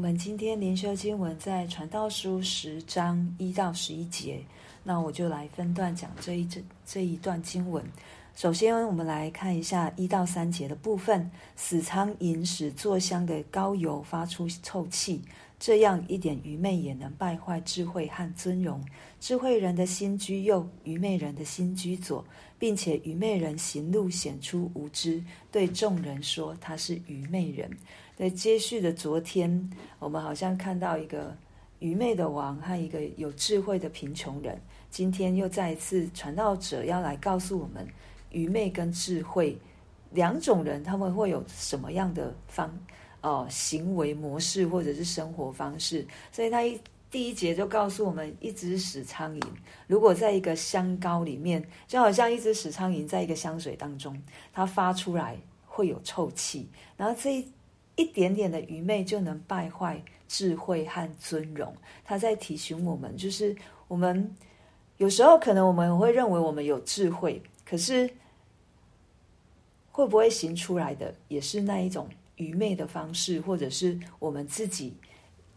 我们今天灵修经文在传道书十章一到十一节，那我就来分段讲这一这这一段经文。首先，我们来看一下一到三节的部分。死苍蝇使座香的膏油发出臭气，这样一点愚昧也能败坏智慧和尊荣。智慧人的心居右，愚昧人的心居左，并且愚昧人行路显出无知，对众人说他是愚昧人。在接续的昨天，我们好像看到一个愚昧的王和一个有智慧的贫穷人。今天又再一次，传道者要来告诉我们。愚昧跟智慧两种人，他们会有什么样的方哦、行为模式或者是生活方式？所以他一第一节就告诉我们，一只屎苍蝇如果在一个香膏里面，就好像一只屎苍蝇在一个香水当中，它发出来会有臭气，然后这一一点点的愚昧就能败坏智慧和尊荣。他在提醒我们，就是我们有时候可能我们会认为我们有智慧，可是。会不会行出来的也是那一种愚昧的方式，或者是我们自己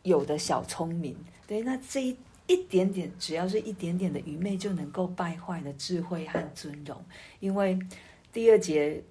有的小聪明？对，那这一一点点，只要是一点点的愚昧，就能够败坏了智慧和尊荣。因为第二节，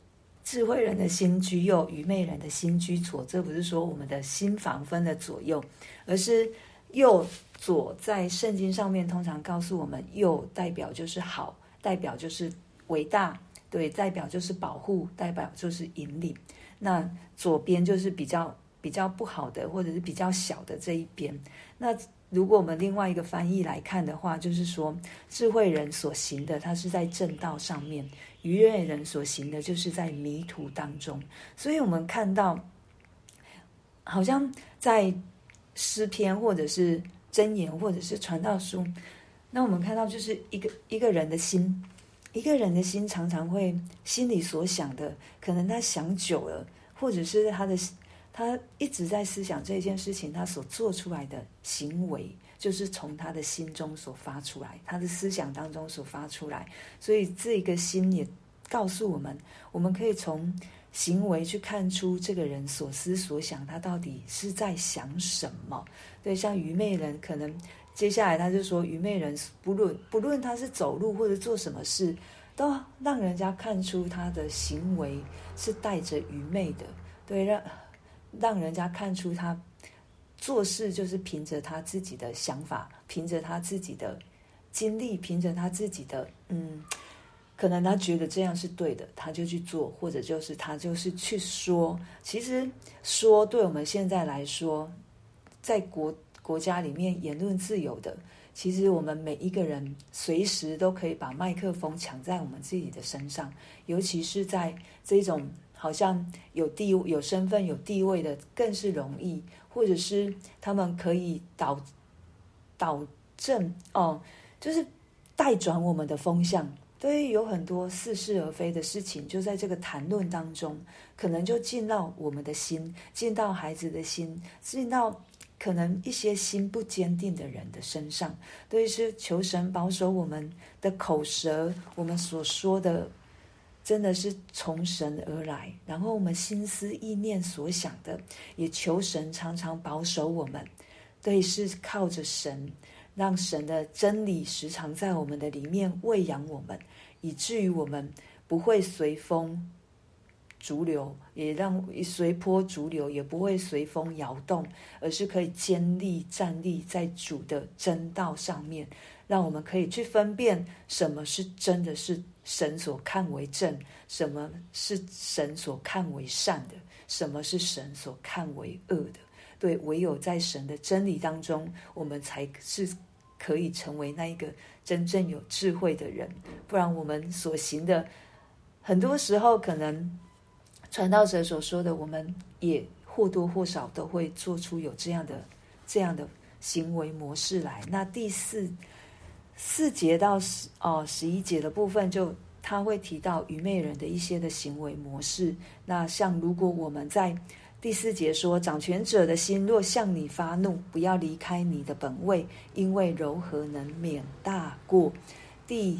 智慧人的心居右，愚昧人的心居左。这不是说我们的心房分了左右，而是右左在圣经上面通常告诉我们，右代表就是好，代表就是伟大。对，代表就是保护，代表就是引领。那左边就是比较比较不好的，或者是比较小的这一边。那如果我们另外一个翻译来看的话，就是说智慧人所行的，他是在正道上面；愚昧人所行的，就是在迷途当中。所以我们看到，好像在诗篇，或者是箴言，或者是传道书，那我们看到就是一个一个人的心。一个人的心常常会心里所想的，可能他想久了，或者是他的他一直在思想这件事情，他所做出来的行为，就是从他的心中所发出来，他的思想当中所发出来。所以这个心也告诉我们，我们可以从行为去看出这个人所思所想，他到底是在想什么。对，像愚昧人可能。接下来他就说，愚昧人不论不论他是走路或者做什么事，都让人家看出他的行为是带着愚昧的，对，让让人家看出他做事就是凭着他自己的想法，凭着他自己的经历，凭着他自己的嗯，可能他觉得这样是对的，他就去做，或者就是他就是去说。其实说对我们现在来说，在国。国家里面言论自由的，其实我们每一个人随时都可以把麦克风抢在我们自己的身上，尤其是在这种好像有地有身份有地位的，更是容易，或者是他们可以导导正哦，就是带转我们的风向。对于有很多似是而非的事情，就在这个谈论当中，可能就进到我们的心，进到孩子的心，进到。可能一些心不坚定的人的身上，对于是求神保守我们的口舌，我们所说的真的是从神而来。然后我们心思意念所想的，也求神常常保守我们。对，是靠着神，让神的真理时常在我们的里面喂养我们，以至于我们不会随风。逐流，也让随波逐流，也不会随风摇动，而是可以坚立站立在主的真道上面，让我们可以去分辨什么是真的是神所看为正，什么是神所看为善的，什么是神所看为恶的。对，唯有在神的真理当中，我们才是可以成为那一个真正有智慧的人。不然，我们所行的很多时候可能。传道者所说的，我们也或多或少都会做出有这样的、这样的行为模式来。那第四四节到十哦十一节的部分就，就他会提到愚昧人的一些的行为模式。那像如果我们在第四节说，掌权者的心若向你发怒，不要离开你的本位，因为柔和能免大过。第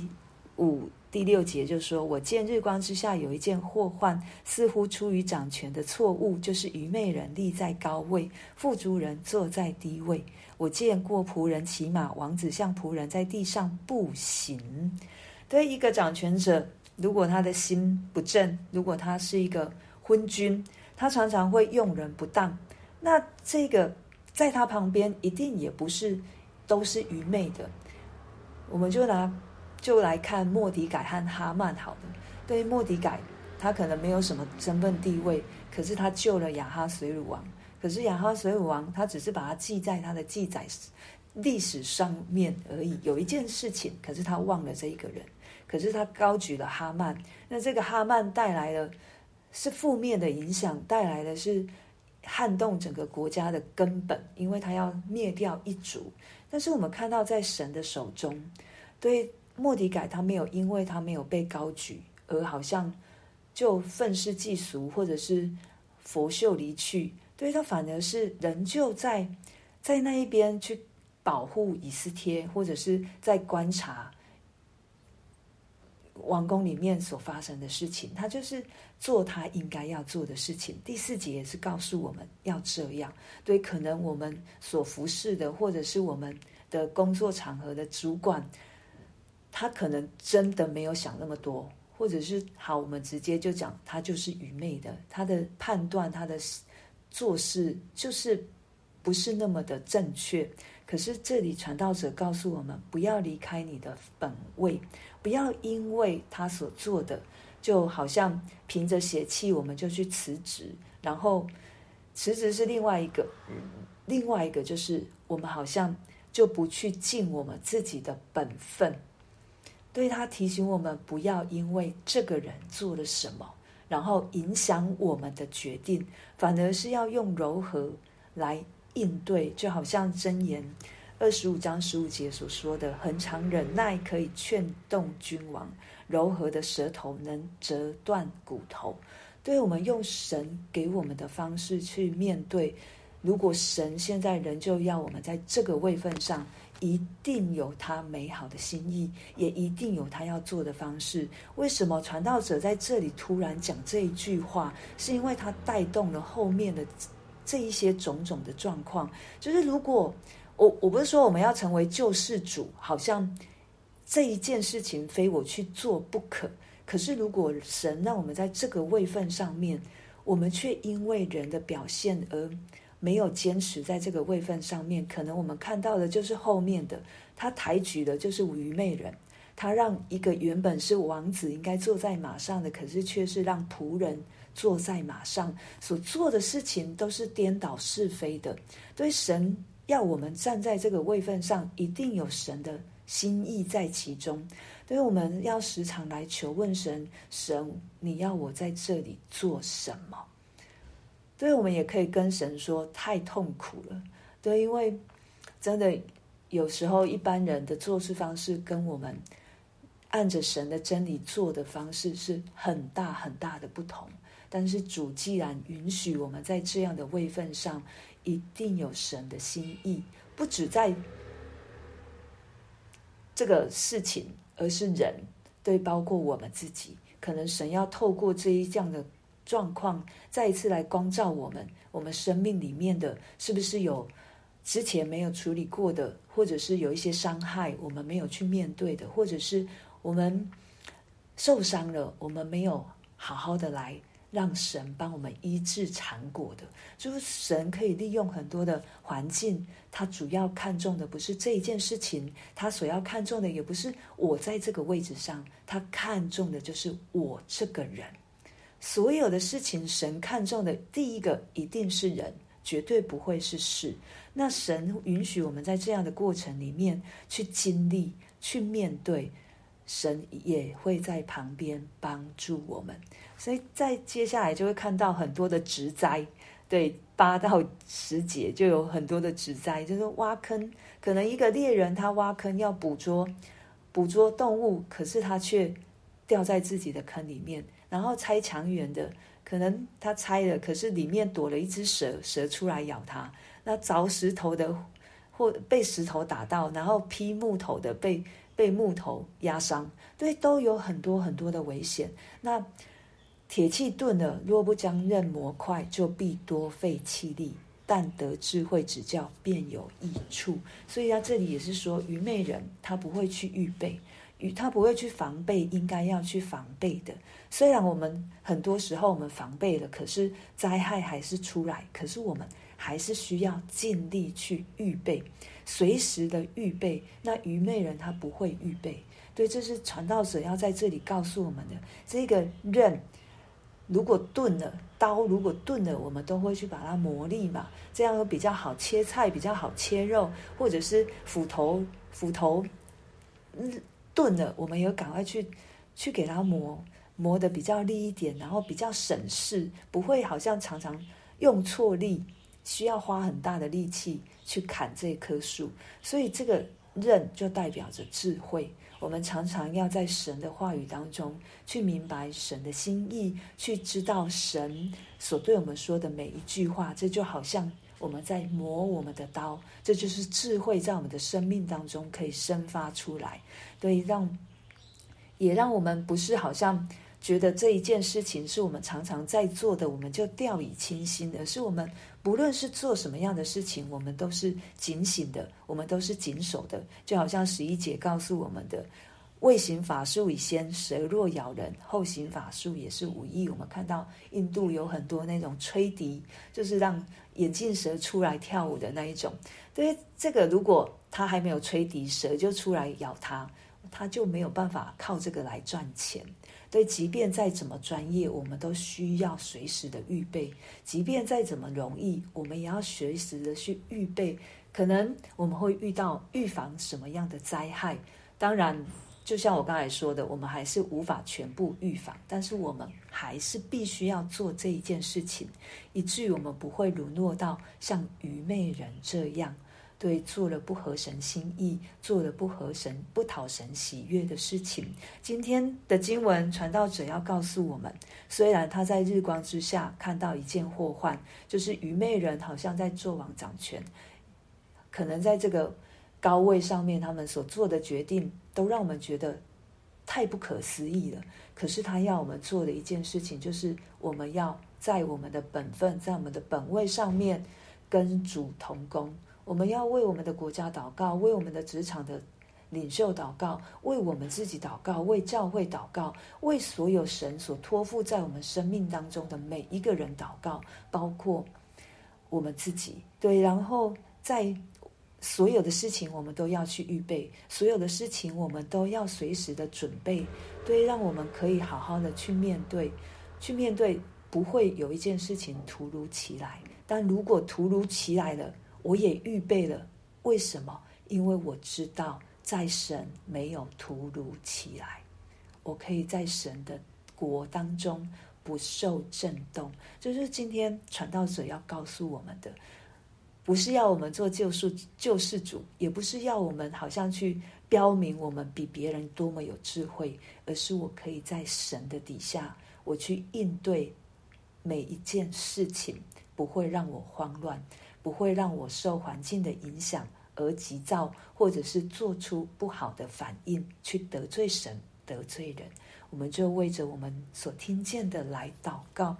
五第六节就说：“我见日光之下有一件祸患，似乎出于掌权的错误，就是愚昧人立在高位，富足人坐在低位。我见过仆人骑马，王子像仆人在地上步行。”对一个掌权者，如果他的心不正，如果他是一个昏君，他常常会用人不当。那这个在他旁边一定也不是都是愚昧的。我们就拿就来看莫迪改和哈曼好了。对于末底改，他可能没有什么身份地位，可是他救了亚哈随鲁王。可是亚哈随鲁王，他只是把它记在他的记载历史上面而已。有一件事情，可是他忘了这一个人。可是他高举了哈曼，那这个哈曼带来的是负面的影响，带来的是撼动整个国家的根本，因为他要灭掉一族。但是我们看到，在神的手中，对末底改，他没有因为他没有被高举，而好像就愤世嫉俗，或者是拂袖离去。对他反而是仍旧在在那一边去保护以斯帖，或者是在观察。王宫里面所发生的事情，他就是做他应该要做的事情。第四节也是告诉我们要这样。对，可能我们所服侍的，或者是我们的工作场合的主管，他可能真的没有想那么多，或者是好，我们直接就讲他就是愚昧的，他的判断，他的做事就是不是那么的正确。可是这里传道者告诉我们，不要离开你的本位。不要因为他所做的，就好像凭着邪气，我们就去辞职，然后辞职是另外一个，另外一个就是我们好像就不去尽我们自己的本分。对，他提醒我们，不要因为这个人做了什么，然后影响我们的决定，反而是要用柔和来应对，就好像箴言。二十五章十五节所说的，恒常忍耐可以劝动君王，柔和的舌头能折断骨头。对，我们用神给我们的方式去面对。如果神现在仍旧要我们在这个位份上，一定有他美好的心意，也一定有他要做的方式。为什么传道者在这里突然讲这一句话？是因为他带动了后面的这一些种种的状况。就是如果。我我不是说我们要成为救世主，好像这一件事情非我去做不可。可是如果神让我们在这个位份上面，我们却因为人的表现而没有坚持在这个位份上面，可能我们看到的就是后面的，他抬举的就是愚昧人，他让一个原本是王子应该坐在马上的，可是却是让仆人坐在马上，所做的事情都是颠倒是非的，对神。要我们站在这个位份上，一定有神的心意在其中。所以我们要时常来求问神：神，你要我在这里做什么？对，我们也可以跟神说：太痛苦了。对，因为真的有时候一般人的做事方式跟我们按着神的真理做的方式是很大很大的不同。但是主既然允许我们在这样的位份上，一定有神的心意，不止在这个事情，而是人，对，包括我们自己，可能神要透过这一这样的状况，再一次来光照我们，我们生命里面的是不是有之前没有处理过的，或者是有一些伤害我们没有去面对的，或者是我们受伤了，我们没有好好的来。让神帮我们医治残果的，就是神可以利用很多的环境，他主要看重的不是这一件事情，他所要看重的也不是我在这个位置上，他看重的就是我这个人。所有的事情，神看重的第一个一定是人，绝对不会是事。那神允许我们在这样的过程里面去经历、去面对，神也会在旁边帮助我们。所以在接下来就会看到很多的植灾，对，八到十节就有很多的植灾，就是挖坑。可能一个猎人他挖坑要捕捉捕捉动物，可是他却掉在自己的坑里面。然后拆墙垣的，可能他拆了，可是里面躲了一只蛇，蛇出来咬他。那凿石头的或被石头打到，然后劈木头的被被木头压伤，对，都有很多很多的危险。那铁器钝了，若不将刃磨快，就必多费气力。但得智慧指教，便有益处。所以他这里也是说，愚昧人他不会去预备，他不会去防备应该要去防备的。虽然我们很多时候我们防备了，可是灾害还是出来。可是我们还是需要尽力去预备，随时的预备。那愚昧人他不会预备。对，这是传道者要在这里告诉我们的。这个刃如果钝了，刀如果钝了，我们都会去把它磨利嘛，这样比较好切菜，比较好切肉，或者是斧头，斧头嗯钝了，我们也赶快去去给它磨磨得比较利一点，然后比较省事，不会好像常常用错力，需要花很大的力气去砍这棵树，所以这个刃就代表着智慧。我们常常要在神的话语当中去明白神的心意，去知道神所对我们说的每一句话。这就好像我们在磨我们的刀，这就是智慧在我们的生命当中可以生发出来。对，让也让我们不是好像觉得这一件事情是我们常常在做的，我们就掉以轻心，而是我们。不论是做什么样的事情，我们都是警醒的，我们都是谨守的。就好像十一节告诉我们的：“未行法术以先，蛇若咬人，后行法术也是无益。”我们看到印度有很多那种吹笛，就是让眼镜蛇出来跳舞的那一种。对，这个如果他还没有吹笛，蛇就出来咬他，他就没有办法靠这个来赚钱。对，即便再怎么专业，我们都需要随时的预备；即便再怎么容易，我们也要随时的去预备。可能我们会遇到预防什么样的灾害？当然，就像我刚才说的，我们还是无法全部预防，但是我们还是必须要做这一件事情，以至于我们不会沦落到像愚昧人这样。对，做了不合神心意，做了不合神、不讨神喜悦的事情。今天的经文传道者要告诉我们，虽然他在日光之下看到一件祸患，就是愚昧人好像在做王掌权，可能在这个高位上面，他们所做的决定都让我们觉得太不可思议了。可是他要我们做的一件事情，就是我们要在我们的本分，在我们的本位上面跟主同工。我们要为我们的国家祷告，为我们的职场的领袖祷告，为我们自己祷告，为教会祷告，为所有神所托付在我们生命当中的每一个人祷告，包括我们自己。对，然后在所有的事情，我们都要去预备；所有的事情，我们都要随时的准备。对，让我们可以好好的去面对，去面对，不会有一件事情突如其来。但如果突如其来了，我也预备了，为什么？因为我知道，在神没有突如其来，我可以在神的国当中不受震动。这就是今天传道者要告诉我们的，不是要我们做救世救世主，也不是要我们好像去标明我们比别人多么有智慧，而是我可以在神的底下，我去应对每一件事情，不会让我慌乱。不会让我受环境的影响而急躁，或者是做出不好的反应，去得罪神、得罪人。我们就为着我们所听见的来祷告。